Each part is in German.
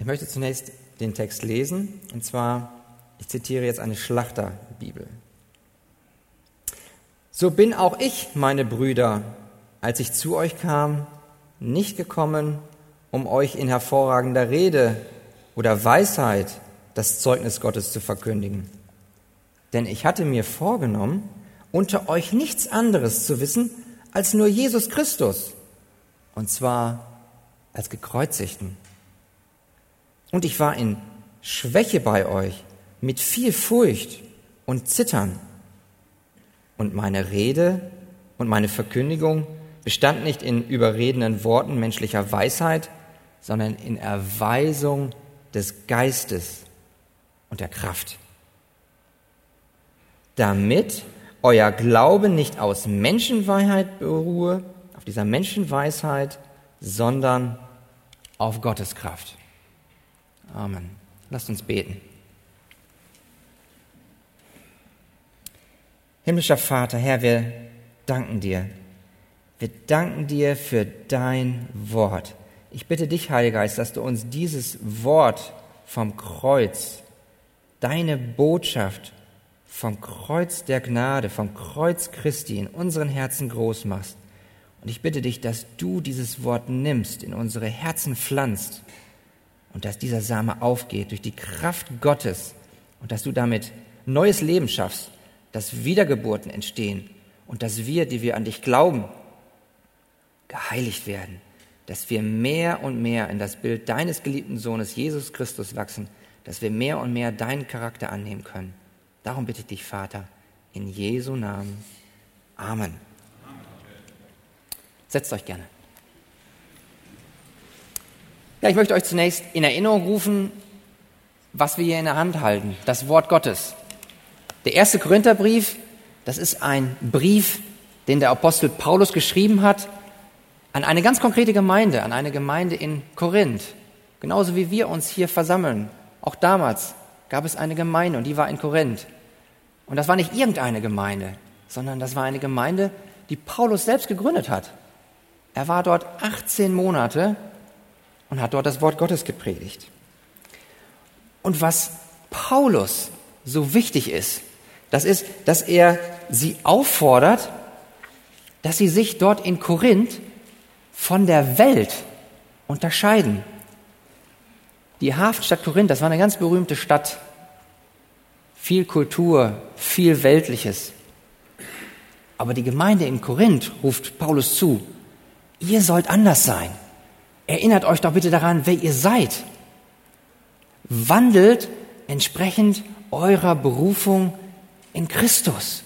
Ich möchte zunächst den Text lesen, und zwar, ich zitiere jetzt eine Schlachterbibel. So bin auch ich, meine Brüder, als ich zu euch kam, nicht gekommen, um euch in hervorragender Rede oder Weisheit das Zeugnis Gottes zu verkündigen. Denn ich hatte mir vorgenommen, unter euch nichts anderes zu wissen als nur Jesus Christus, und zwar als gekreuzigten. Und ich war in Schwäche bei euch, mit viel Furcht und Zittern. Und meine Rede und meine Verkündigung bestand nicht in überredenden Worten menschlicher Weisheit, sondern in Erweisung des Geistes und der Kraft. Damit euer Glaube nicht aus Menschenweisheit beruhe, auf dieser Menschenweisheit, sondern auf Gottes Kraft. Amen. Lasst uns beten. Himmlischer Vater, Herr, wir danken dir. Wir danken dir für dein Wort. Ich bitte dich, Heiliger Geist, dass du uns dieses Wort vom Kreuz, deine Botschaft vom Kreuz der Gnade, vom Kreuz Christi in unseren Herzen groß machst. Und ich bitte dich, dass du dieses Wort nimmst, in unsere Herzen pflanzt und dass dieser Same aufgeht durch die Kraft Gottes und dass du damit neues Leben schaffst, dass Wiedergeburten entstehen und dass wir, die wir an dich glauben, geheiligt werden, dass wir mehr und mehr in das Bild deines geliebten Sohnes Jesus Christus wachsen, dass wir mehr und mehr deinen Charakter annehmen können. Darum bitte ich dich, Vater, in Jesu Namen. Amen. Setzt euch gerne. Ja, ich möchte euch zunächst in Erinnerung rufen, was wir hier in der Hand halten, das Wort Gottes. Der erste Korintherbrief, das ist ein Brief, den der Apostel Paulus geschrieben hat an eine ganz konkrete Gemeinde, an eine Gemeinde in Korinth. Genauso wie wir uns hier versammeln. Auch damals gab es eine Gemeinde und die war in Korinth. Und das war nicht irgendeine Gemeinde, sondern das war eine Gemeinde, die Paulus selbst gegründet hat. Er war dort 18 Monate und hat dort das Wort Gottes gepredigt. Und was Paulus so wichtig ist, das ist, dass er sie auffordert, dass sie sich dort in Korinth von der Welt unterscheiden. Die Hafenstadt Korinth, das war eine ganz berühmte Stadt. Viel Kultur, viel Weltliches. Aber die Gemeinde in Korinth ruft Paulus zu, ihr sollt anders sein. Erinnert euch doch bitte daran, wer ihr seid. Wandelt entsprechend eurer Berufung in Christus.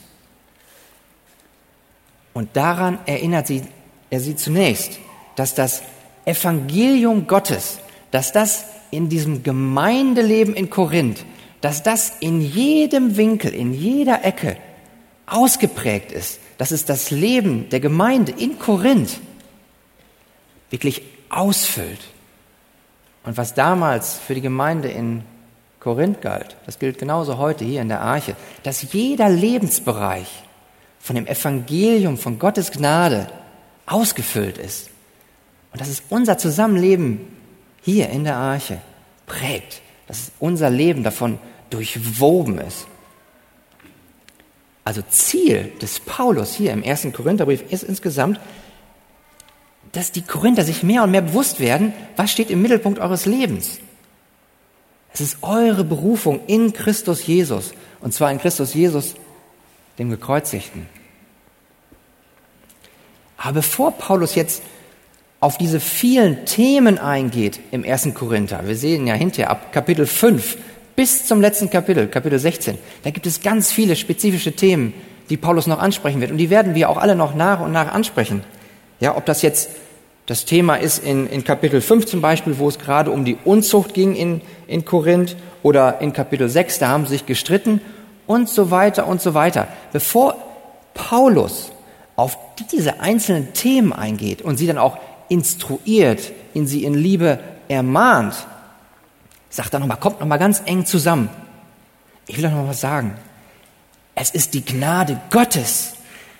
Und daran erinnert sie, er sie zunächst, dass das Evangelium Gottes, dass das in diesem Gemeindeleben in Korinth, dass das in jedem Winkel, in jeder Ecke ausgeprägt ist. Das ist das Leben der Gemeinde in Korinth wirklich ausfüllt. Und was damals für die Gemeinde in Korinth galt, das gilt genauso heute hier in der Arche, dass jeder Lebensbereich von dem Evangelium, von Gottes Gnade ausgefüllt ist. Und dass es unser Zusammenleben hier in der Arche prägt, dass unser Leben davon durchwoben ist. Also Ziel des Paulus hier im ersten Korintherbrief ist insgesamt, dass die Korinther sich mehr und mehr bewusst werden, was steht im Mittelpunkt eures Lebens. Es ist eure Berufung in Christus Jesus, und zwar in Christus Jesus, dem Gekreuzigten. Aber bevor Paulus jetzt auf diese vielen Themen eingeht im ersten Korinther, wir sehen ja hinterher ab Kapitel 5 bis zum letzten Kapitel, Kapitel 16, da gibt es ganz viele spezifische Themen, die Paulus noch ansprechen wird. Und die werden wir auch alle noch nach und nach ansprechen. Ja, ob das jetzt das Thema ist in, in Kapitel 5 zum Beispiel, wo es gerade um die Unzucht ging in, in Korinth oder in Kapitel 6, da haben sie sich gestritten und so weiter und so weiter. Bevor Paulus auf diese einzelnen Themen eingeht und sie dann auch instruiert, in sie in Liebe ermahnt, sagt er nochmal, kommt nochmal ganz eng zusammen. Ich will euch noch was sagen. Es ist die Gnade Gottes,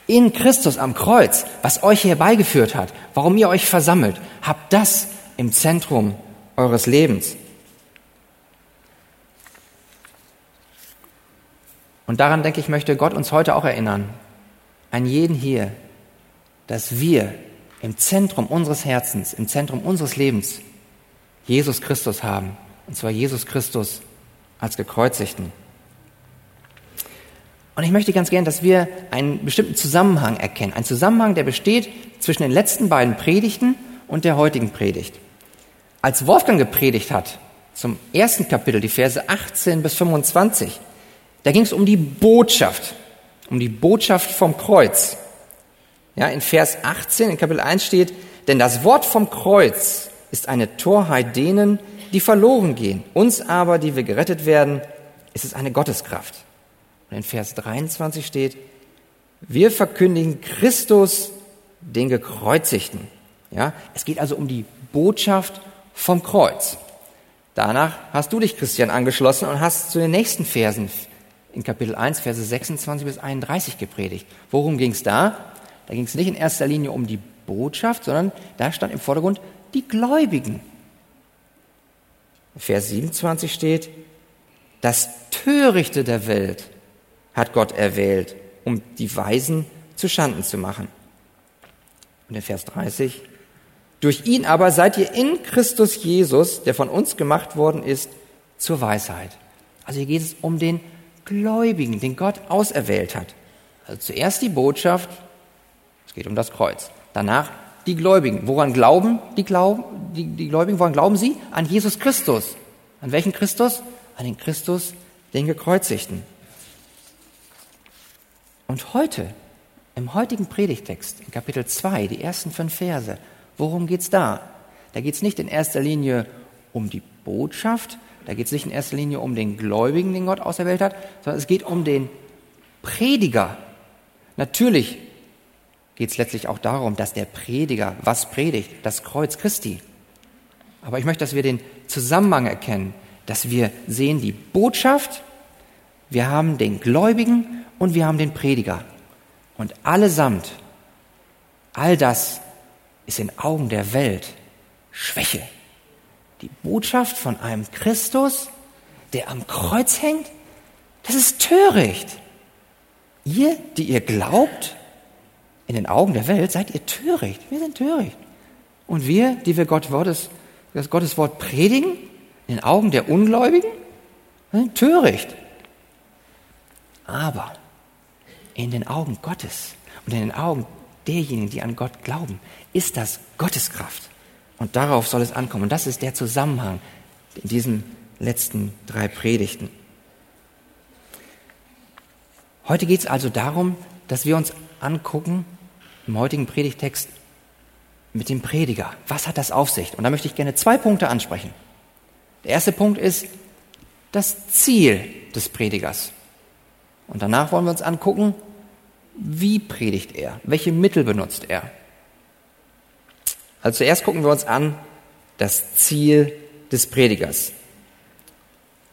in Christus am Kreuz, was euch herbeigeführt hat, warum ihr euch versammelt, habt das im Zentrum eures Lebens. Und daran denke ich, möchte Gott uns heute auch erinnern, an jeden hier, dass wir im Zentrum unseres Herzens, im Zentrum unseres Lebens Jesus Christus haben, und zwar Jesus Christus als gekreuzigten. Und ich möchte ganz gern, dass wir einen bestimmten Zusammenhang erkennen. Ein Zusammenhang, der besteht zwischen den letzten beiden Predigten und der heutigen Predigt. Als Wolfgang gepredigt hat, zum ersten Kapitel, die Verse 18 bis 25, da ging es um die Botschaft, um die Botschaft vom Kreuz. Ja, in Vers 18 in Kapitel 1 steht, denn das Wort vom Kreuz ist eine Torheit denen, die verloren gehen. Uns aber, die wir gerettet werden, ist es eine Gotteskraft. Und in Vers 23 steht, wir verkündigen Christus, den Gekreuzigten. Ja, es geht also um die Botschaft vom Kreuz. Danach hast du dich, Christian, angeschlossen und hast zu den nächsten Versen in Kapitel 1, Verse 26 bis 31 gepredigt. Worum ging es da? Da ging es nicht in erster Linie um die Botschaft, sondern da stand im Vordergrund die Gläubigen. Vers 27 steht, das Törichte der Welt hat Gott erwählt, um die Weisen zu Schanden zu machen. Und in Vers 30, durch ihn aber seid ihr in Christus Jesus, der von uns gemacht worden ist, zur Weisheit. Also hier geht es um den Gläubigen, den Gott auserwählt hat. Also zuerst die Botschaft, es geht um das Kreuz. Danach die Gläubigen. Woran glauben die, Glauben, die, die Gläubigen? Woran glauben sie? An Jesus Christus. An welchen Christus? An den Christus, den Gekreuzigten. Und heute, im heutigen Predigtext, in Kapitel 2, die ersten fünf Verse, worum geht's da? Da geht's nicht in erster Linie um die Botschaft, da geht's nicht in erster Linie um den Gläubigen, den Gott auserwählt hat, sondern es geht um den Prediger. Natürlich geht's letztlich auch darum, dass der Prediger was predigt, das Kreuz Christi. Aber ich möchte, dass wir den Zusammenhang erkennen, dass wir sehen die Botschaft, wir haben den Gläubigen und wir haben den Prediger. Und allesamt, all das ist in Augen der Welt Schwäche. Die Botschaft von einem Christus, der am Kreuz hängt, das ist töricht. Ihr, die ihr glaubt, in den Augen der Welt seid ihr töricht. Wir sind töricht. Und wir, die wir Gott Wortes, das Gottes Wort predigen, in den Augen der Ungläubigen, sind töricht. Aber in den Augen Gottes und in den Augen derjenigen, die an Gott glauben, ist das Gotteskraft. Und darauf soll es ankommen. Und das ist der Zusammenhang in diesen letzten drei Predigten. Heute geht es also darum, dass wir uns angucken, im heutigen Predigtext mit dem Prediger. Was hat das auf sich? Und da möchte ich gerne zwei Punkte ansprechen. Der erste Punkt ist das Ziel des Predigers. Und danach wollen wir uns angucken, wie predigt er? Welche Mittel benutzt er? Also zuerst gucken wir uns an das Ziel des Predigers.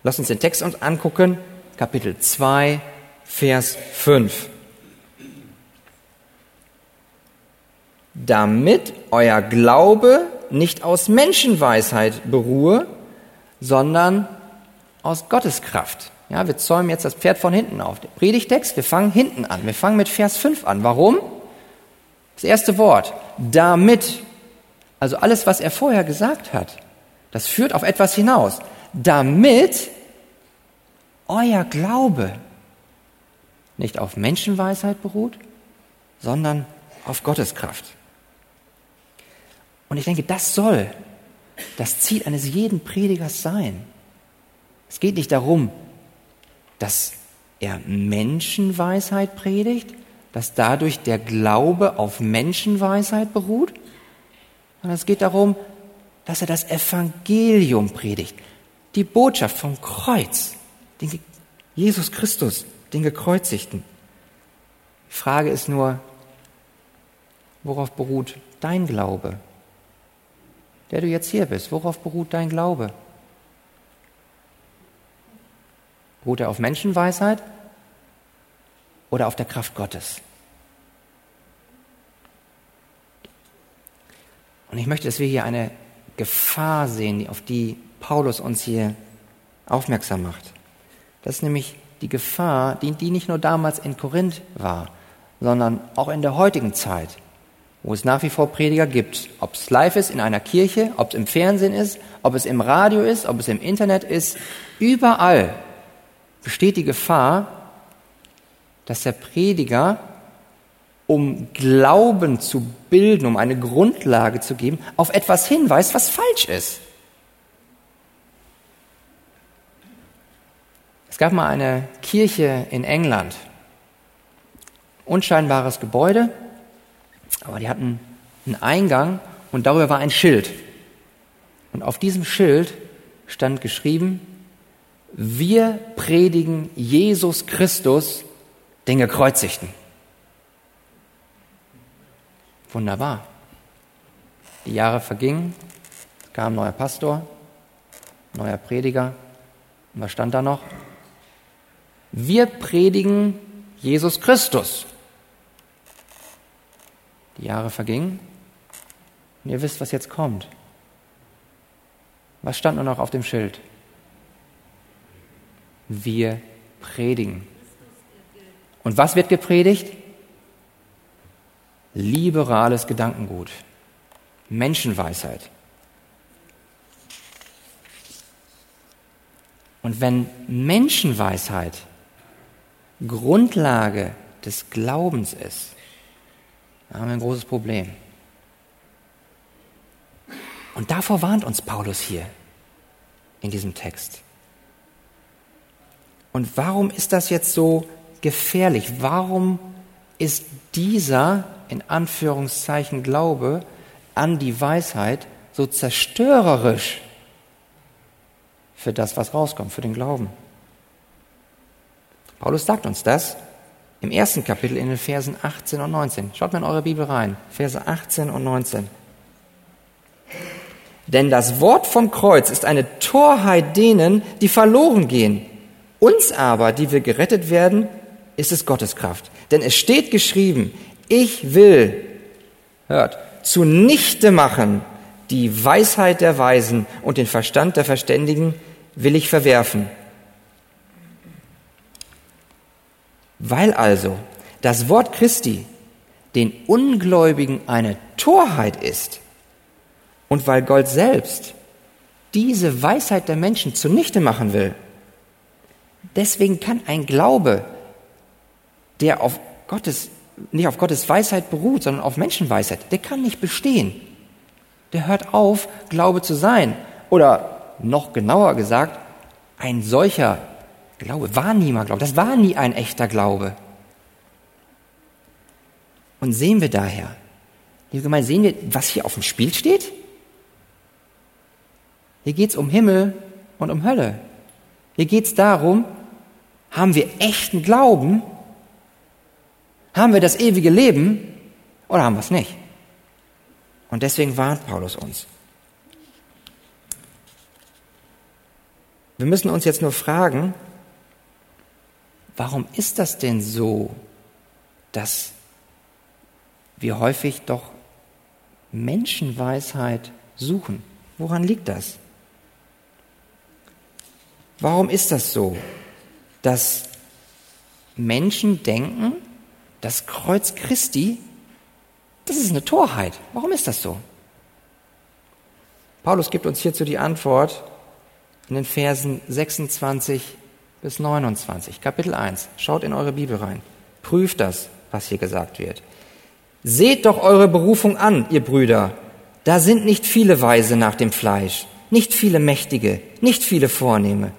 Lass uns den Text uns angucken, Kapitel 2, Vers 5. Damit euer Glaube nicht aus Menschenweisheit beruhe, sondern aus Gottes Kraft. Ja, wir zäumen jetzt das Pferd von hinten auf. Der Predigtext, wir fangen hinten an. Wir fangen mit Vers 5 an. Warum? Das erste Wort. Damit. Also alles, was er vorher gesagt hat, das führt auf etwas hinaus. Damit euer Glaube nicht auf Menschenweisheit beruht, sondern auf Gottes Kraft. Und ich denke, das soll das Ziel eines jeden Predigers sein. Es geht nicht darum, dass er Menschenweisheit predigt, dass dadurch der Glaube auf Menschenweisheit beruht, sondern es geht darum, dass er das Evangelium predigt, die Botschaft vom Kreuz, den Jesus Christus, den Gekreuzigten. Die Frage ist nur, worauf beruht dein Glaube? Der du jetzt hier bist, worauf beruht dein Glaube? Beruht er auf Menschenweisheit oder auf der Kraft Gottes? Und ich möchte, dass wir hier eine Gefahr sehen, auf die Paulus uns hier aufmerksam macht. Das ist nämlich die Gefahr, die, die nicht nur damals in Korinth war, sondern auch in der heutigen Zeit, wo es nach wie vor Prediger gibt, ob es live ist in einer Kirche, ob es im Fernsehen ist, ob es im Radio ist, ob es im Internet ist, überall besteht die Gefahr, dass der Prediger, um Glauben zu bilden, um eine Grundlage zu geben, auf etwas hinweist, was falsch ist. Es gab mal eine Kirche in England, unscheinbares Gebäude, aber die hatten einen Eingang und darüber war ein Schild. Und auf diesem Schild stand geschrieben, wir predigen Jesus Christus, den Gekreuzigten. Wunderbar. Die Jahre vergingen, es kam ein neuer Pastor, neuer Prediger. Und was stand da noch? Wir predigen Jesus Christus. Die Jahre vergingen und ihr wisst, was jetzt kommt. Was stand nur noch auf dem Schild? Wir predigen. Und was wird gepredigt? Liberales Gedankengut, Menschenweisheit. Und wenn Menschenweisheit Grundlage des Glaubens ist, dann haben wir ein großes Problem. Und davor warnt uns Paulus hier in diesem Text. Und warum ist das jetzt so gefährlich? Warum ist dieser in Anführungszeichen Glaube an die Weisheit so zerstörerisch für das, was rauskommt, für den Glauben? Paulus sagt uns das im ersten Kapitel in den Versen 18 und 19. Schaut mal in eure Bibel rein, Verse 18 und 19. Denn das Wort vom Kreuz ist eine Torheit denen, die verloren gehen. Uns aber, die wir gerettet werden, ist es Gottes Kraft. Denn es steht geschrieben, ich will, hört, zunichte machen die Weisheit der Weisen und den Verstand der Verständigen will ich verwerfen. Weil also das Wort Christi den Ungläubigen eine Torheit ist und weil Gott selbst diese Weisheit der Menschen zunichte machen will, deswegen kann ein Glaube, der auf Gottes, nicht auf Gottes Weisheit beruht, sondern auf Menschenweisheit, der kann nicht bestehen. Der hört auf, Glaube zu sein. Oder noch genauer gesagt, ein solcher Glaube war niemals Glaube. Das war nie ein echter Glaube. Und sehen wir daher, liebe Gemeinde, sehen wir, was hier auf dem Spiel steht? Hier geht es um Himmel und um Hölle. Hier geht es darum, haben wir echten Glauben? Haben wir das ewige Leben oder haben wir es nicht? Und deswegen warnt Paulus uns. Wir müssen uns jetzt nur fragen, warum ist das denn so, dass wir häufig doch Menschenweisheit suchen? Woran liegt das? Warum ist das so? dass Menschen denken, das Kreuz Christi, das ist eine Torheit. Warum ist das so? Paulus gibt uns hierzu die Antwort in den Versen 26 bis 29, Kapitel 1. Schaut in eure Bibel rein. Prüft das, was hier gesagt wird. Seht doch eure Berufung an, ihr Brüder. Da sind nicht viele Weise nach dem Fleisch, nicht viele Mächtige, nicht viele Vornehme,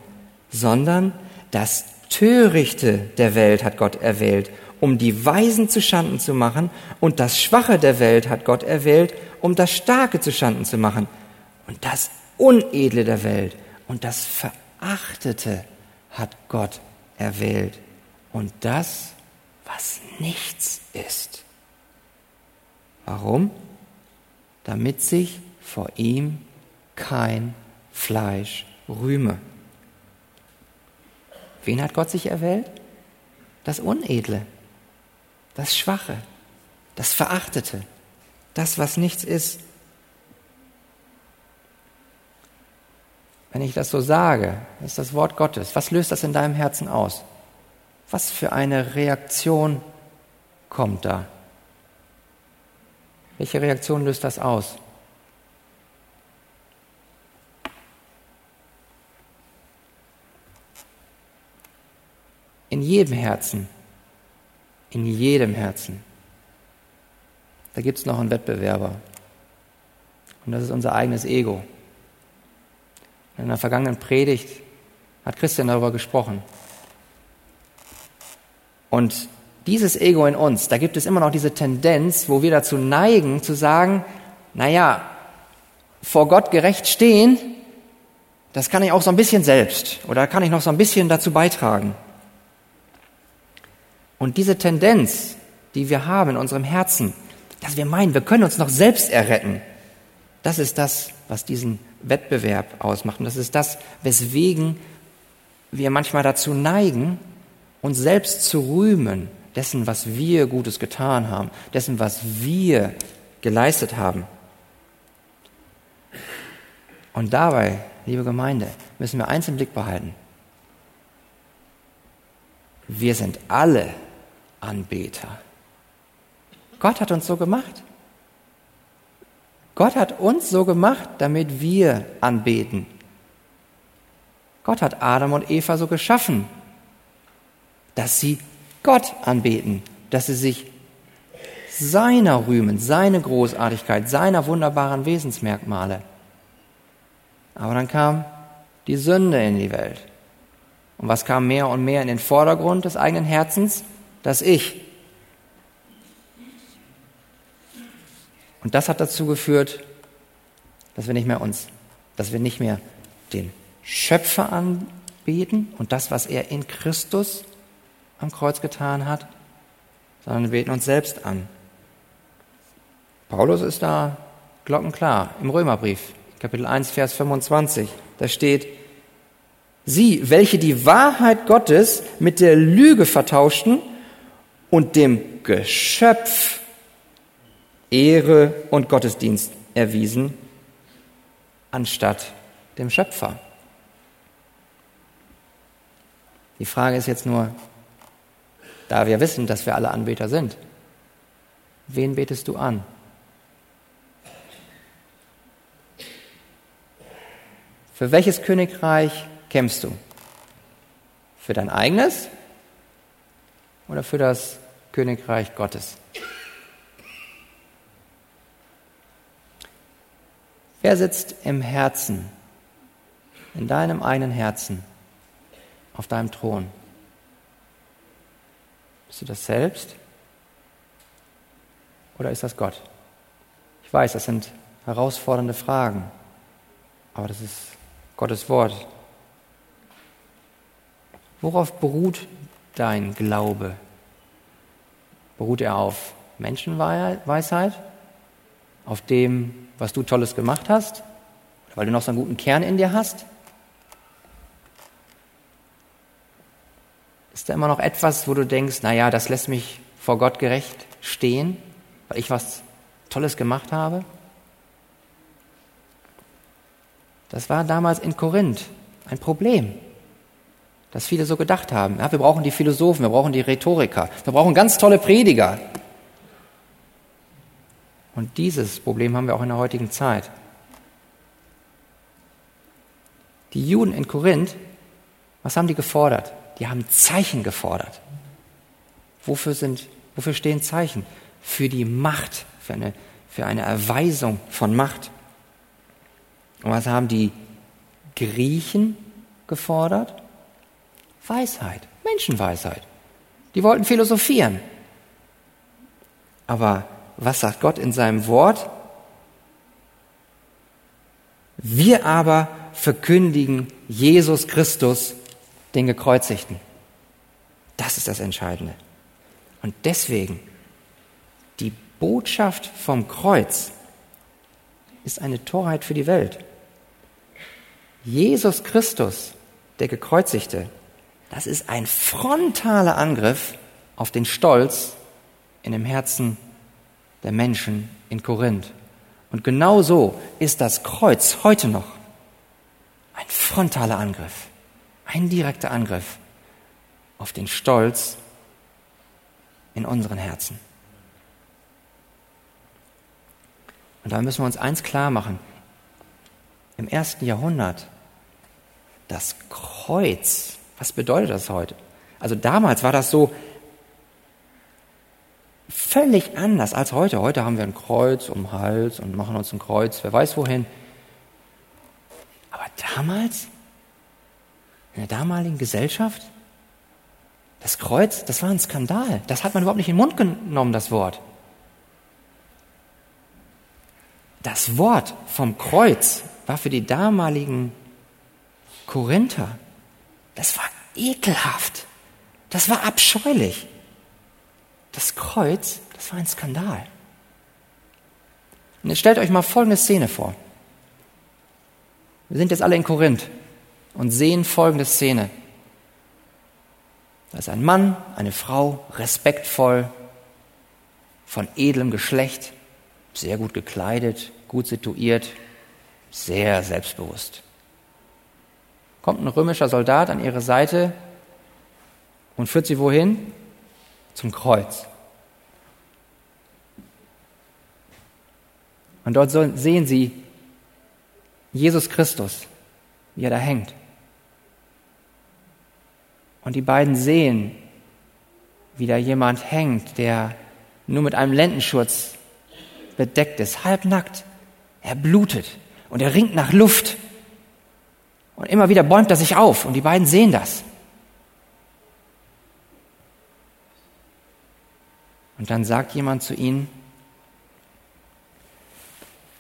sondern das Törichte der Welt hat Gott erwählt, um die Weisen zu Schanden zu machen, und das Schwache der Welt hat Gott erwählt, um das Starke zu Schanden zu machen, und das Unedle der Welt und das Verachtete hat Gott erwählt, und das, was nichts ist. Warum? Damit sich vor ihm kein Fleisch rühme. Wen hat Gott sich erwählt? Das Unedle, das Schwache, das Verachtete, das, was nichts ist. Wenn ich das so sage, das ist das Wort Gottes, was löst das in deinem Herzen aus? Was für eine Reaktion kommt da? Welche Reaktion löst das aus? In jedem Herzen, in jedem Herzen, da gibt es noch einen Wettbewerber. Und das ist unser eigenes Ego. In der vergangenen Predigt hat Christian darüber gesprochen. Und dieses Ego in uns, da gibt es immer noch diese Tendenz, wo wir dazu neigen, zu sagen, naja, vor Gott gerecht stehen, das kann ich auch so ein bisschen selbst oder kann ich noch so ein bisschen dazu beitragen. Und diese Tendenz, die wir haben in unserem Herzen, dass wir meinen, wir können uns noch selbst erretten, das ist das, was diesen Wettbewerb ausmacht. Und das ist das, weswegen wir manchmal dazu neigen, uns selbst zu rühmen, dessen, was wir Gutes getan haben, dessen, was wir geleistet haben. Und dabei, liebe Gemeinde, müssen wir eins im Blick behalten. Wir sind alle Anbeter. Gott hat uns so gemacht. Gott hat uns so gemacht, damit wir anbeten. Gott hat Adam und Eva so geschaffen, dass sie Gott anbeten, dass sie sich seiner rühmen, seine Großartigkeit, seiner wunderbaren Wesensmerkmale. Aber dann kam die Sünde in die Welt. Und was kam mehr und mehr in den Vordergrund des eigenen Herzens? Das Ich. Und das hat dazu geführt, dass wir nicht mehr uns, dass wir nicht mehr den Schöpfer anbeten und das, was er in Christus am Kreuz getan hat, sondern wir beten uns selbst an. Paulus ist da glockenklar im Römerbrief, Kapitel 1, Vers 25. Da steht, Sie, welche die Wahrheit Gottes mit der Lüge vertauschten und dem Geschöpf Ehre und Gottesdienst erwiesen, anstatt dem Schöpfer. Die Frage ist jetzt nur, da wir wissen, dass wir alle Anbeter sind, wen betest du an? Für welches Königreich kämpfst du? Für dein eigenes oder für das Königreich Gottes? Wer sitzt im Herzen, in deinem eigenen Herzen, auf deinem Thron? Bist du das selbst? Oder ist das Gott? Ich weiß, das sind herausfordernde Fragen, aber das ist Gottes Wort. Worauf beruht dein Glaube? Beruht er auf Menschenweisheit? Auf dem, was du Tolles gemacht hast, weil du noch so einen guten Kern in dir hast? Ist da immer noch etwas, wo du denkst, naja, das lässt mich vor Gott gerecht stehen, weil ich was Tolles gemacht habe? Das war damals in Korinth ein Problem, dass viele so gedacht haben. Ja, wir brauchen die Philosophen, wir brauchen die Rhetoriker, wir brauchen ganz tolle Prediger. Und dieses Problem haben wir auch in der heutigen Zeit. Die Juden in Korinth, was haben die gefordert? Die haben Zeichen gefordert. Wofür, sind, wofür stehen Zeichen? Für die Macht, für eine, für eine Erweisung von Macht. Und was haben die Griechen gefordert? Weisheit, Menschenweisheit. Die wollten philosophieren. Aber was sagt Gott in seinem Wort? Wir aber verkündigen Jesus Christus, den Gekreuzigten. Das ist das Entscheidende. Und deswegen, die Botschaft vom Kreuz ist eine Torheit für die Welt. Jesus Christus, der Gekreuzigte, das ist ein frontaler Angriff auf den Stolz in dem Herzen der Menschen in Korinth. Und genau so ist das Kreuz heute noch ein frontaler Angriff, ein direkter Angriff auf den Stolz in unseren Herzen. Und da müssen wir uns eins klar machen. Im ersten Jahrhundert, das Kreuz, was bedeutet das heute? Also damals war das so völlig anders als heute. Heute haben wir ein Kreuz um den Hals und machen uns ein Kreuz, wer weiß wohin. Aber damals, in der damaligen Gesellschaft, das Kreuz, das war ein Skandal. Das hat man überhaupt nicht in den Mund genommen, das Wort. Das Wort vom Kreuz war für die damaligen Korinther, das war ekelhaft. Das war abscheulich. Das Kreuz, das war ein Skandal. Und jetzt stellt euch mal folgende Szene vor. Wir sind jetzt alle in Korinth und sehen folgende Szene. Da ist ein Mann, eine Frau, respektvoll, von edlem Geschlecht, sehr gut gekleidet, gut situiert, sehr selbstbewusst. Kommt ein römischer Soldat an ihre Seite und führt sie wohin? Zum Kreuz. Und dort sehen sie Jesus Christus, wie er da hängt. Und die beiden sehen, wie da jemand hängt, der nur mit einem Lendenschurz bedeckt ist, halbnackt. Er blutet und er ringt nach Luft. Und immer wieder bäumt er sich auf und die beiden sehen das. Und dann sagt jemand zu ihnen,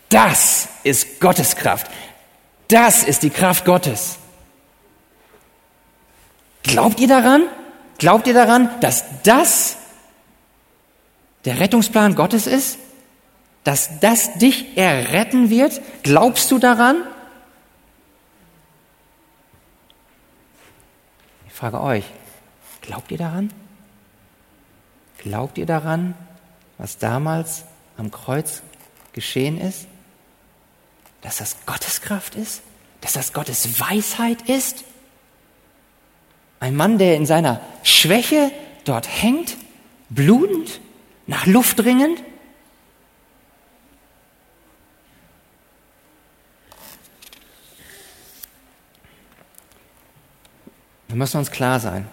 das ist Gottes Kraft. Das ist die Kraft Gottes. Glaubt ihr daran? Glaubt ihr daran, dass das der Rettungsplan Gottes ist? Dass das dich erretten wird? Glaubst du daran? Frage euch, glaubt ihr daran? Glaubt ihr daran, was damals am Kreuz geschehen ist? Dass das Gottes Kraft ist? Dass das Gottes Weisheit ist? Ein Mann, der in seiner Schwäche dort hängt, blutend, nach Luft ringend. Wir müssen uns klar sein,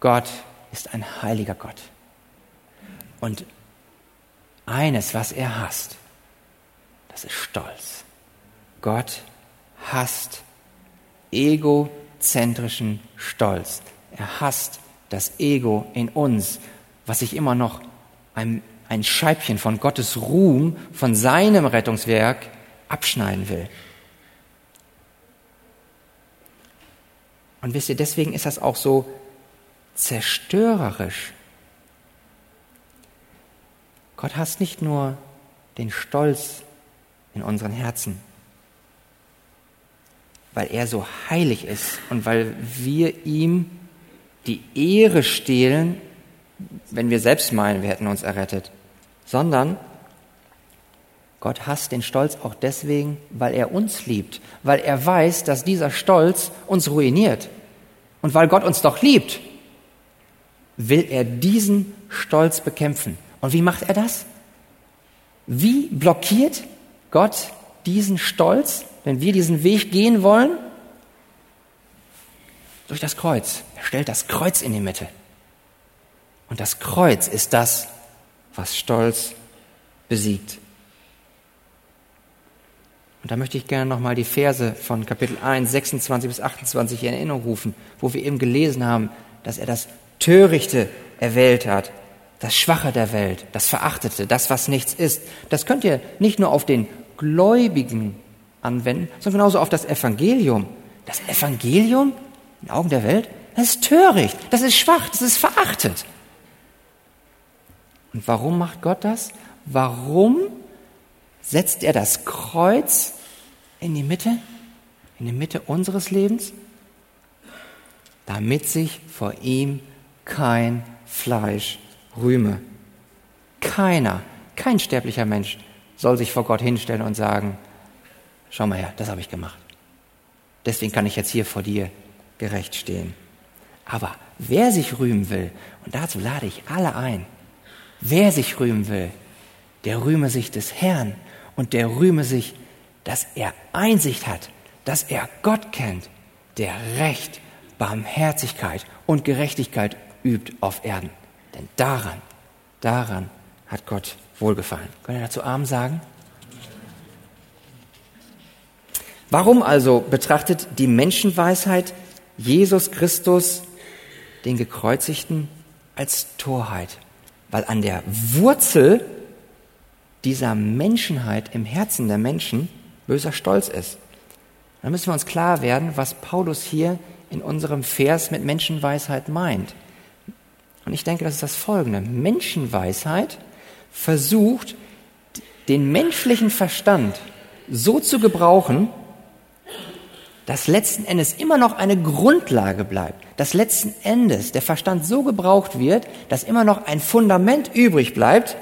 Gott ist ein heiliger Gott. Und eines, was er hasst, das ist Stolz. Gott hasst Ego, egozentrischen Stolz. Er hasst das Ego in uns, was sich immer noch ein, ein Scheibchen von Gottes Ruhm, von seinem Rettungswerk abschneiden will. Und wisst ihr, deswegen ist das auch so zerstörerisch. Gott hasst nicht nur den Stolz in unseren Herzen, weil er so heilig ist und weil wir ihm die Ehre stehlen, wenn wir selbst meinen, wir hätten uns errettet, sondern Gott hasst den Stolz auch deswegen, weil er uns liebt, weil er weiß, dass dieser Stolz uns ruiniert. Und weil Gott uns doch liebt, will er diesen Stolz bekämpfen. Und wie macht er das? Wie blockiert Gott diesen Stolz? wenn wir diesen Weg gehen wollen, durch das Kreuz. Er stellt das Kreuz in die Mitte. Und das Kreuz ist das, was Stolz besiegt. Und da möchte ich gerne nochmal die Verse von Kapitel 1, 26 bis 28 in Erinnerung rufen, wo wir eben gelesen haben, dass er das Törichte erwählt hat, das Schwache der Welt, das Verachtete, das, was nichts ist. Das könnt ihr nicht nur auf den Gläubigen anwenden, sondern genauso auf das Evangelium. Das Evangelium in den Augen der Welt, das ist töricht, das ist schwach, das ist verachtet. Und warum macht Gott das? Warum setzt er das Kreuz in die Mitte, in die Mitte unseres Lebens? Damit sich vor ihm kein Fleisch rühme. Keiner, kein sterblicher Mensch soll sich vor Gott hinstellen und sagen, Schau mal her, das habe ich gemacht. Deswegen kann ich jetzt hier vor dir gerecht stehen. Aber wer sich rühmen will, und dazu lade ich alle ein, wer sich rühmen will, der rühme sich des Herrn und der rühme sich, dass er Einsicht hat, dass er Gott kennt, der Recht, Barmherzigkeit und Gerechtigkeit übt auf Erden. Denn daran, daran hat Gott wohlgefallen. Können wir dazu Arm sagen? Warum also betrachtet die Menschenweisheit Jesus Christus, den Gekreuzigten, als Torheit? Weil an der Wurzel dieser Menschenheit im Herzen der Menschen böser Stolz ist. Da müssen wir uns klar werden, was Paulus hier in unserem Vers mit Menschenweisheit meint. Und ich denke, das ist das Folgende. Menschenweisheit versucht, den menschlichen Verstand so zu gebrauchen, dass letzten Endes immer noch eine Grundlage bleibt, dass letzten Endes der Verstand so gebraucht wird, dass immer noch ein Fundament übrig bleibt,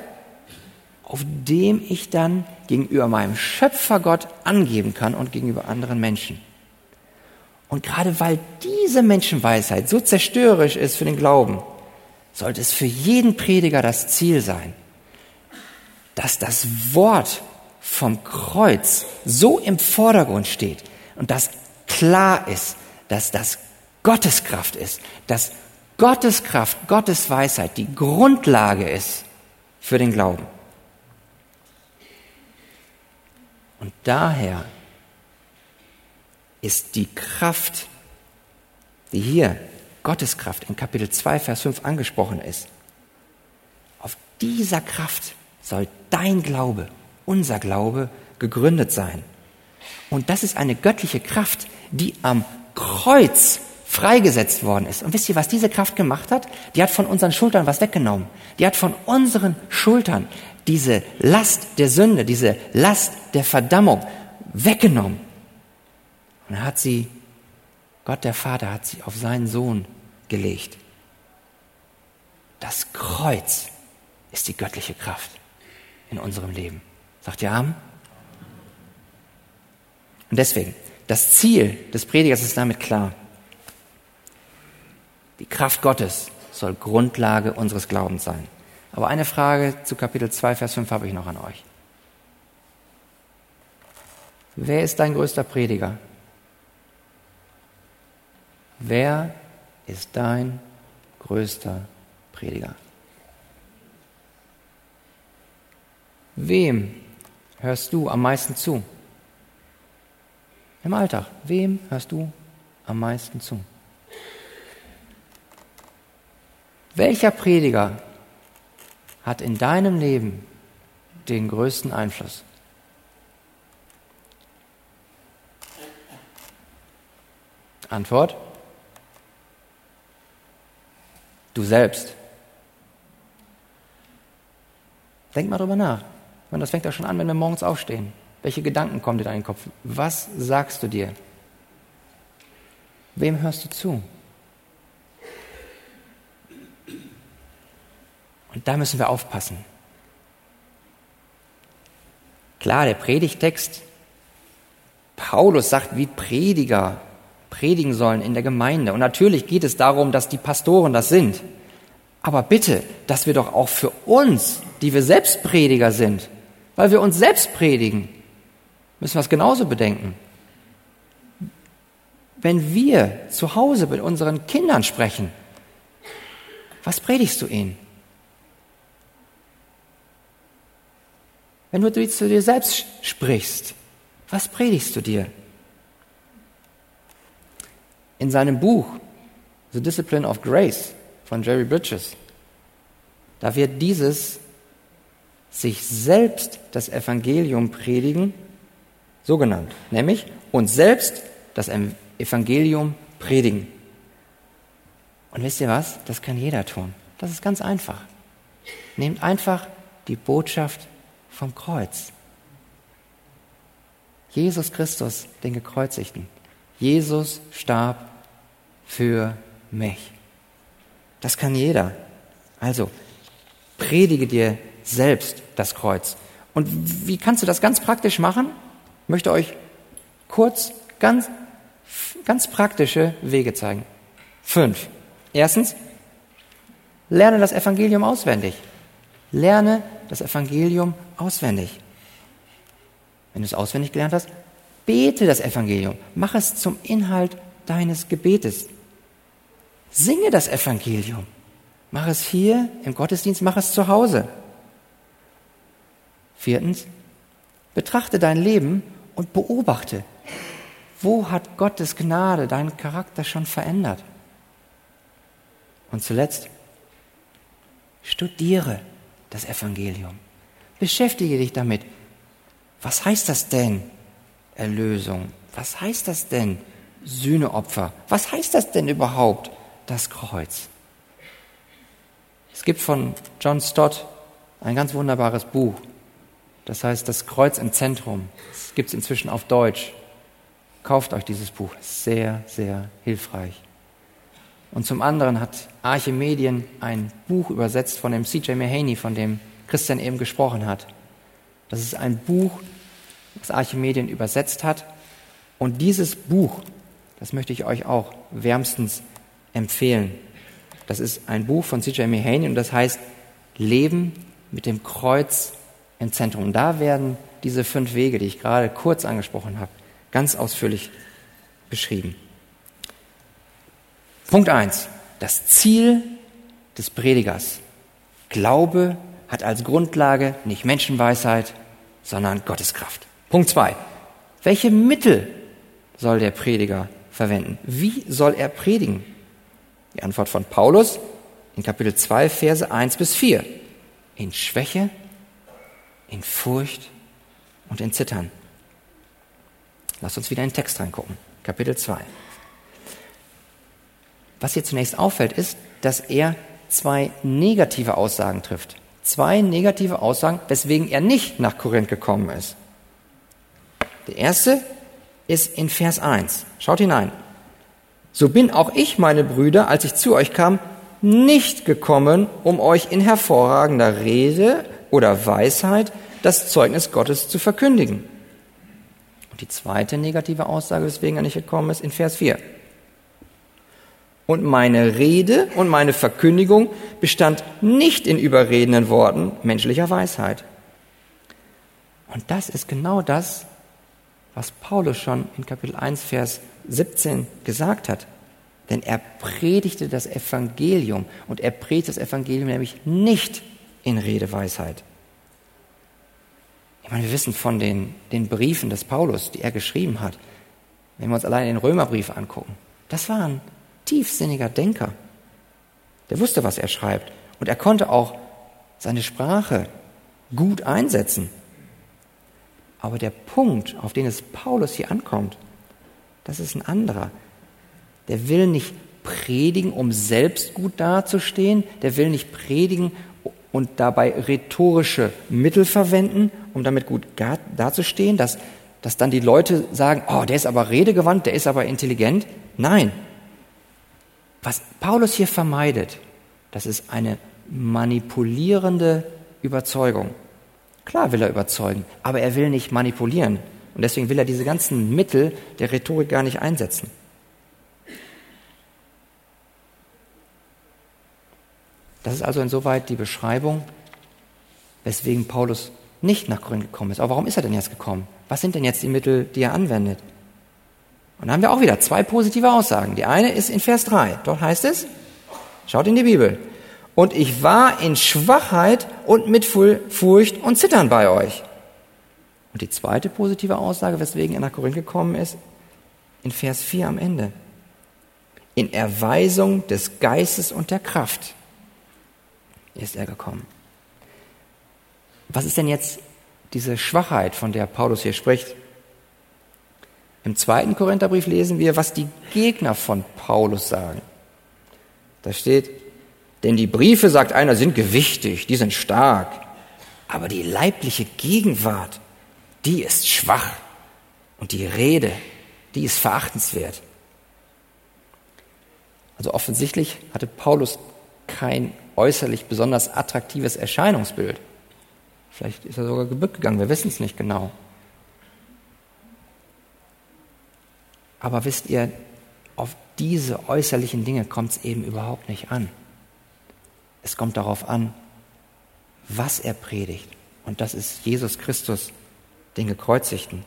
auf dem ich dann gegenüber meinem Schöpfergott angeben kann und gegenüber anderen Menschen. Und gerade weil diese Menschenweisheit so zerstörerisch ist für den Glauben, sollte es für jeden Prediger das Ziel sein, dass das Wort vom Kreuz so im Vordergrund steht und dass klar ist, dass das Gottes Kraft ist, dass Gottes Kraft, Gottes Weisheit die Grundlage ist für den Glauben. Und daher ist die Kraft, die hier Gottes Kraft in Kapitel 2, Vers 5 angesprochen ist, auf dieser Kraft soll dein Glaube, unser Glaube gegründet sein. Und das ist eine göttliche Kraft, die am Kreuz freigesetzt worden ist. Und wisst ihr, was diese Kraft gemacht hat? Die hat von unseren Schultern was weggenommen. Die hat von unseren Schultern diese Last der Sünde, diese Last der Verdammung weggenommen. Und hat sie, Gott der Vater hat sie auf seinen Sohn gelegt. Das Kreuz ist die göttliche Kraft in unserem Leben. Sagt ihr Amen? Und deswegen, das Ziel des Predigers ist damit klar. Die Kraft Gottes soll Grundlage unseres Glaubens sein. Aber eine Frage zu Kapitel 2, Vers 5 habe ich noch an euch. Wer ist dein größter Prediger? Wer ist dein größter Prediger? Wem hörst du am meisten zu? Im Alltag, wem hörst du am meisten zu? Welcher Prediger hat in deinem Leben den größten Einfluss? Antwort? Du selbst. Denk mal drüber nach. Und das fängt ja schon an, wenn wir morgens aufstehen. Welche Gedanken kommen dir in deinen Kopf? Was sagst du dir? Wem hörst du zu? Und da müssen wir aufpassen. Klar, der Predigtext, Paulus sagt, wie Prediger predigen sollen in der Gemeinde. Und natürlich geht es darum, dass die Pastoren das sind. Aber bitte, dass wir doch auch für uns, die wir selbst Prediger sind, weil wir uns selbst predigen, müssen wir es genauso bedenken. Wenn wir zu Hause mit unseren Kindern sprechen, was predigst du ihnen? Wenn du zu dir selbst sprichst, was predigst du dir? In seinem Buch The Discipline of Grace von Jerry Bridges, da wird dieses sich selbst das Evangelium predigen so genannt, nämlich uns selbst das Evangelium predigen. Und wisst ihr was? Das kann jeder tun. Das ist ganz einfach. Nehmt einfach die Botschaft vom Kreuz. Jesus Christus, den Gekreuzigten. Jesus starb für mich. Das kann jeder. Also, predige dir selbst das Kreuz. Und wie kannst du das ganz praktisch machen? Ich möchte euch kurz ganz, ganz praktische Wege zeigen. Fünf. Erstens, lerne das Evangelium auswendig. Lerne das Evangelium auswendig. Wenn du es auswendig gelernt hast, bete das Evangelium. Mach es zum Inhalt deines Gebetes. Singe das Evangelium. Mach es hier im Gottesdienst, mach es zu Hause. Viertens, betrachte dein Leben und beobachte, wo hat Gottes Gnade deinen Charakter schon verändert? Und zuletzt, studiere das Evangelium. Beschäftige dich damit. Was heißt das denn, Erlösung? Was heißt das denn, Sühneopfer? Was heißt das denn überhaupt, das Kreuz? Es gibt von John Stott ein ganz wunderbares Buch. Das heißt Das Kreuz im Zentrum. Es gibt es inzwischen auf Deutsch. Kauft euch dieses Buch. Sehr, sehr hilfreich. Und zum anderen hat Arche Medien ein Buch übersetzt von dem C.J. Mahaney, von dem Christian eben gesprochen hat. Das ist ein Buch, das Arche Medien übersetzt hat. Und dieses Buch, das möchte ich euch auch wärmstens empfehlen. Das ist ein Buch von C.J. Mahaney und das heißt Leben mit dem Kreuz im Zentrum. Und da werden diese fünf Wege, die ich gerade kurz angesprochen habe, ganz ausführlich beschrieben. Punkt eins: Das Ziel des Predigers. Glaube hat als Grundlage nicht Menschenweisheit, sondern Gotteskraft. Punkt zwei: Welche Mittel soll der Prediger verwenden? Wie soll er predigen? Die Antwort von Paulus in Kapitel 2, Verse 1 bis 4. In Schwäche, in Furcht und in Zittern. Lass uns wieder in den Text reingucken. Kapitel 2. Was hier zunächst auffällt, ist, dass er zwei negative Aussagen trifft. Zwei negative Aussagen, weswegen er nicht nach Korinth gekommen ist. Der erste ist in Vers 1. Schaut hinein so bin auch ich, meine Brüder, als ich zu euch kam, nicht gekommen, um euch in hervorragender Rede oder Weisheit das Zeugnis Gottes zu verkündigen. Und die zweite negative Aussage, weswegen er nicht gekommen ist, in Vers 4. Und meine Rede und meine Verkündigung bestand nicht in überredenden Worten menschlicher Weisheit. Und das ist genau das, was Paulus schon in Kapitel 1, Vers 17 gesagt hat. Denn er predigte das Evangelium und er predigt das Evangelium nämlich nicht in Redeweisheit. Ich meine, wir wissen von den, den Briefen des Paulus, die er geschrieben hat, wenn wir uns allein den Römerbrief angucken, das war ein tiefsinniger Denker. Der wusste, was er schreibt und er konnte auch seine Sprache gut einsetzen. Aber der Punkt, auf den es Paulus hier ankommt, das ist ein anderer. Der will nicht predigen, um selbst gut dazustehen. Der will nicht predigen und dabei rhetorische Mittel verwenden, um damit gut dazustehen, dass, dass dann die Leute sagen, oh, der ist aber redegewandt, der ist aber intelligent. Nein. Was Paulus hier vermeidet, das ist eine manipulierende Überzeugung. Klar will er überzeugen, aber er will nicht manipulieren. Und deswegen will er diese ganzen Mittel der Rhetorik gar nicht einsetzen. Das ist also insoweit die Beschreibung, weswegen Paulus nicht nach Korinth gekommen ist. Aber warum ist er denn jetzt gekommen? Was sind denn jetzt die Mittel, die er anwendet? Und da haben wir auch wieder zwei positive Aussagen. Die eine ist in Vers 3. Dort heißt es, schaut in die Bibel. Und ich war in Schwachheit und mit Furcht und Zittern bei euch. Und die zweite positive Aussage, weswegen er nach Korinth gekommen ist, in Vers 4 am Ende. In Erweisung des Geistes und der Kraft ist er gekommen. Was ist denn jetzt diese Schwachheit, von der Paulus hier spricht? Im zweiten Korintherbrief lesen wir, was die Gegner von Paulus sagen. Da steht, denn die Briefe, sagt einer, sind gewichtig, die sind stark, aber die leibliche Gegenwart die ist schwach und die Rede, die ist verachtenswert. Also offensichtlich hatte Paulus kein äußerlich besonders attraktives Erscheinungsbild. Vielleicht ist er sogar gebückt gegangen, wir wissen es nicht genau. Aber wisst ihr, auf diese äußerlichen Dinge kommt es eben überhaupt nicht an. Es kommt darauf an, was er predigt. Und das ist Jesus Christus, den Gekreuzigten.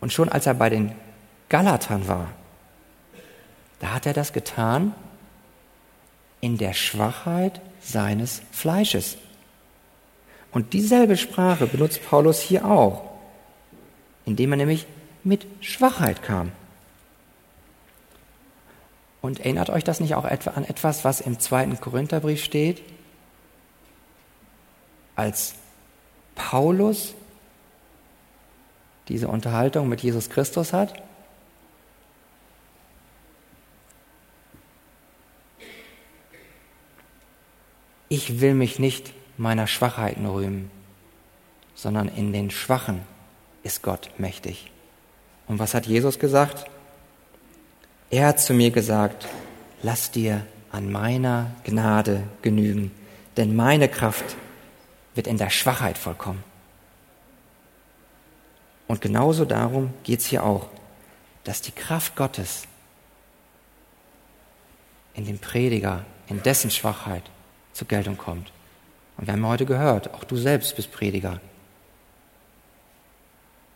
Und schon als er bei den Galatern war, da hat er das getan in der Schwachheit seines Fleisches. Und dieselbe Sprache benutzt Paulus hier auch, indem er nämlich mit Schwachheit kam. Und erinnert euch das nicht auch an etwas, was im zweiten Korintherbrief steht? Als Paulus diese Unterhaltung mit Jesus Christus hat, ich will mich nicht meiner Schwachheiten rühmen, sondern in den Schwachen ist Gott mächtig. Und was hat Jesus gesagt? Er hat zu mir gesagt, lass dir an meiner Gnade genügen, denn meine Kraft wird in der Schwachheit vollkommen. Und genauso darum geht es hier auch, dass die Kraft Gottes in dem Prediger, in dessen Schwachheit zur Geltung kommt. Und wir haben heute gehört, auch du selbst bist Prediger.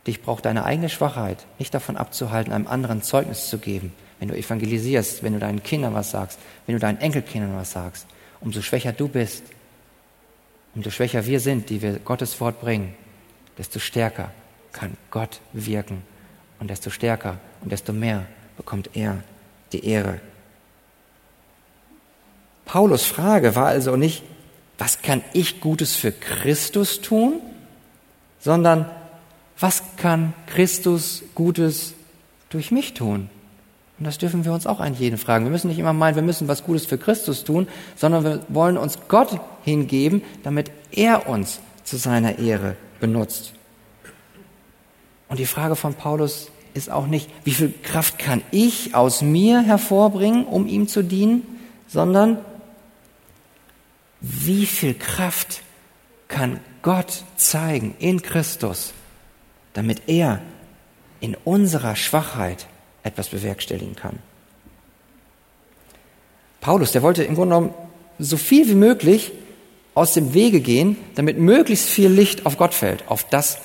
Dich braucht deine eigene Schwachheit nicht davon abzuhalten, einem anderen Zeugnis zu geben, wenn du evangelisierst, wenn du deinen Kindern was sagst, wenn du deinen Enkelkindern was sagst. Umso schwächer du bist, umso schwächer wir sind, die wir Gottes Wort bringen, desto stärker kann Gott wirken und desto stärker und desto mehr bekommt er die Ehre. Paulus Frage war also nicht, was kann ich Gutes für Christus tun, sondern was kann Christus Gutes durch mich tun? Und das dürfen wir uns auch an jeden fragen. Wir müssen nicht immer meinen, wir müssen was Gutes für Christus tun, sondern wir wollen uns Gott hingeben, damit er uns zu seiner Ehre benutzt. Und die Frage von Paulus ist auch nicht, wie viel Kraft kann ich aus mir hervorbringen, um ihm zu dienen, sondern wie viel Kraft kann Gott zeigen in Christus, damit er in unserer Schwachheit etwas bewerkstelligen kann. Paulus, der wollte im Grunde genommen so viel wie möglich aus dem Wege gehen, damit möglichst viel Licht auf Gott fällt, auf das,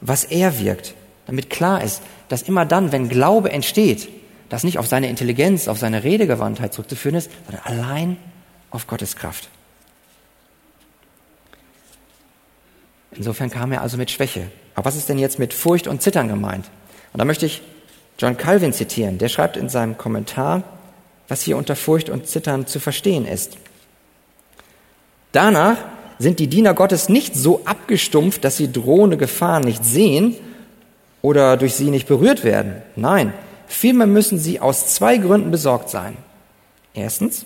was er wirkt, damit klar ist, dass immer dann, wenn Glaube entsteht, das nicht auf seine Intelligenz, auf seine Redegewandtheit zurückzuführen ist, sondern allein auf Gottes Kraft. Insofern kam er also mit Schwäche. Aber was ist denn jetzt mit Furcht und Zittern gemeint? Und da möchte ich John Calvin zitieren. Der schreibt in seinem Kommentar, was hier unter Furcht und Zittern zu verstehen ist. Danach sind die Diener Gottes nicht so abgestumpft, dass sie drohende Gefahren nicht sehen oder durch sie nicht berührt werden. Nein, vielmehr müssen sie aus zwei Gründen besorgt sein. Erstens,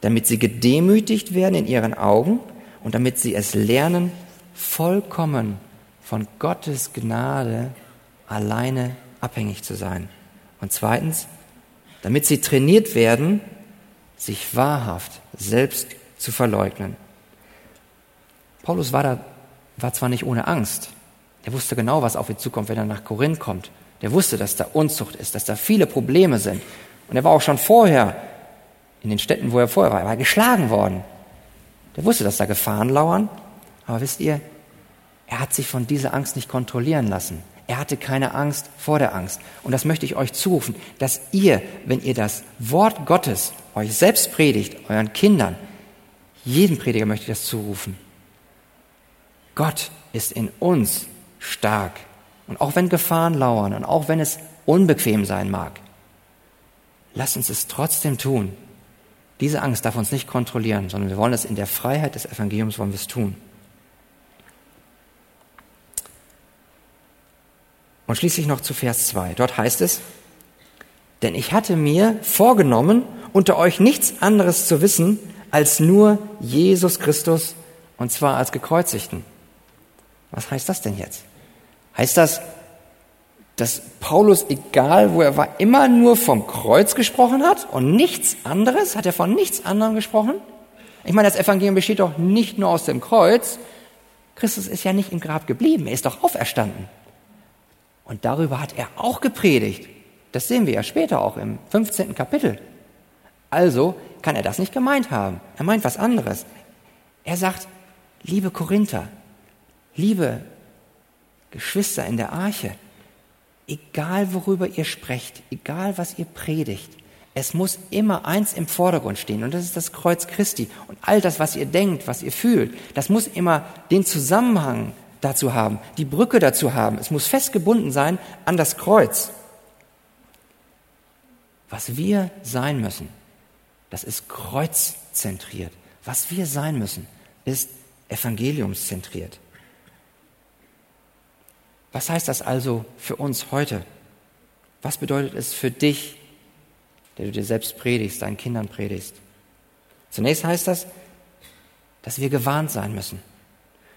damit sie gedemütigt werden in ihren Augen und damit sie es lernen, vollkommen von Gottes Gnade alleine abhängig zu sein. Und zweitens, damit sie trainiert werden, sich wahrhaft selbst zu verleugnen. Paulus war da, war zwar nicht ohne Angst. Er wusste genau, was auf ihn zukommt, wenn er nach Korinth kommt. Der wusste, dass da Unzucht ist, dass da viele Probleme sind. Und er war auch schon vorher in den Städten, wo er vorher war, er war geschlagen worden. Der wusste, dass da Gefahren lauern. Aber wisst ihr, er hat sich von dieser Angst nicht kontrollieren lassen. Er hatte keine Angst vor der Angst. Und das möchte ich euch zurufen, dass ihr, wenn ihr das Wort Gottes euch selbst predigt, euren Kindern, jedem Prediger möchte ich das zurufen. Gott ist in uns stark. Und auch wenn Gefahren lauern und auch wenn es unbequem sein mag, lasst uns es trotzdem tun. Diese Angst darf uns nicht kontrollieren, sondern wir wollen es in der Freiheit des Evangeliums wollen wir es tun. Und schließlich noch zu Vers 2. Dort heißt es, denn ich hatte mir vorgenommen, unter euch nichts anderes zu wissen, als nur Jesus Christus, und zwar als gekreuzigten. Was heißt das denn jetzt? Heißt das, dass Paulus, egal wo er war, immer nur vom Kreuz gesprochen hat und nichts anderes? Hat er von nichts anderem gesprochen? Ich meine, das Evangelium besteht doch nicht nur aus dem Kreuz. Christus ist ja nicht im Grab geblieben, er ist doch auferstanden. Und darüber hat er auch gepredigt. Das sehen wir ja später auch im 15. Kapitel. Also kann er das nicht gemeint haben. Er meint was anderes. Er sagt, liebe Korinther, liebe Geschwister in der Arche, egal worüber ihr sprecht, egal was ihr predigt, es muss immer eins im Vordergrund stehen und das ist das Kreuz Christi. Und all das, was ihr denkt, was ihr fühlt, das muss immer den Zusammenhang dazu haben, die Brücke dazu haben. Es muss festgebunden sein an das Kreuz. Was wir sein müssen, das ist kreuzzentriert. Was wir sein müssen, ist evangeliumszentriert. Was heißt das also für uns heute? Was bedeutet es für dich, der du dir selbst predigst, deinen Kindern predigst? Zunächst heißt das, dass wir gewarnt sein müssen.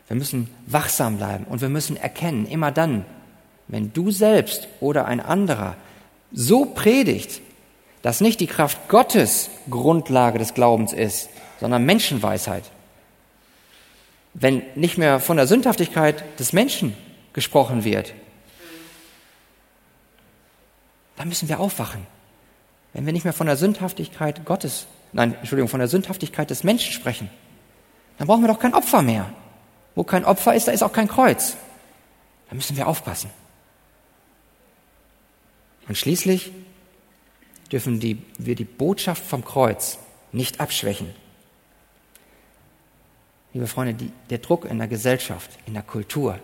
Wir müssen wachsam bleiben und wir müssen erkennen, immer dann, wenn du selbst oder ein anderer so predigt, dass nicht die Kraft Gottes Grundlage des Glaubens ist, sondern Menschenweisheit. Wenn nicht mehr von der Sündhaftigkeit des Menschen gesprochen wird, dann müssen wir aufwachen. Wenn wir nicht mehr von der Sündhaftigkeit Gottes, nein, Entschuldigung, von der Sündhaftigkeit des Menschen sprechen, dann brauchen wir doch kein Opfer mehr. Wo kein Opfer ist, da ist auch kein Kreuz. Da müssen wir aufpassen. Und schließlich dürfen die, wir die Botschaft vom Kreuz nicht abschwächen. Liebe Freunde, die, der Druck in der Gesellschaft, in der Kultur,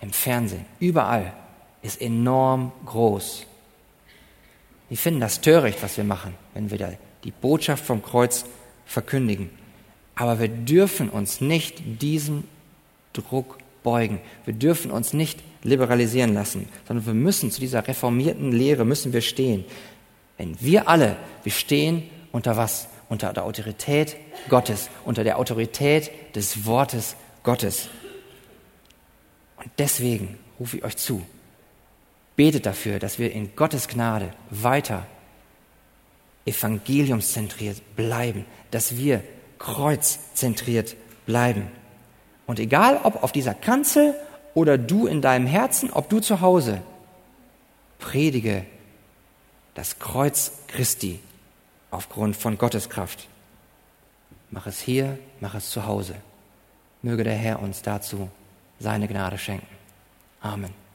im Fernsehen, überall ist enorm groß. Wir finden das töricht, was wir machen, wenn wir die Botschaft vom Kreuz verkündigen. Aber wir dürfen uns nicht diesem Druck beugen. Wir dürfen uns nicht liberalisieren lassen, sondern wir müssen zu dieser reformierten Lehre müssen wir stehen. Wenn wir alle, wir stehen unter was? Unter der Autorität Gottes, unter der Autorität des Wortes Gottes. Und deswegen rufe ich euch zu, betet dafür, dass wir in Gottes Gnade weiter evangeliumszentriert bleiben, dass wir kreuzzentriert bleiben. Und egal, ob auf dieser Kanzel oder du in deinem Herzen, ob du zu Hause, predige das Kreuz Christi aufgrund von Gottes Kraft. Mach es hier, mach es zu Hause. Möge der Herr uns dazu seine Gnade schenken. Amen.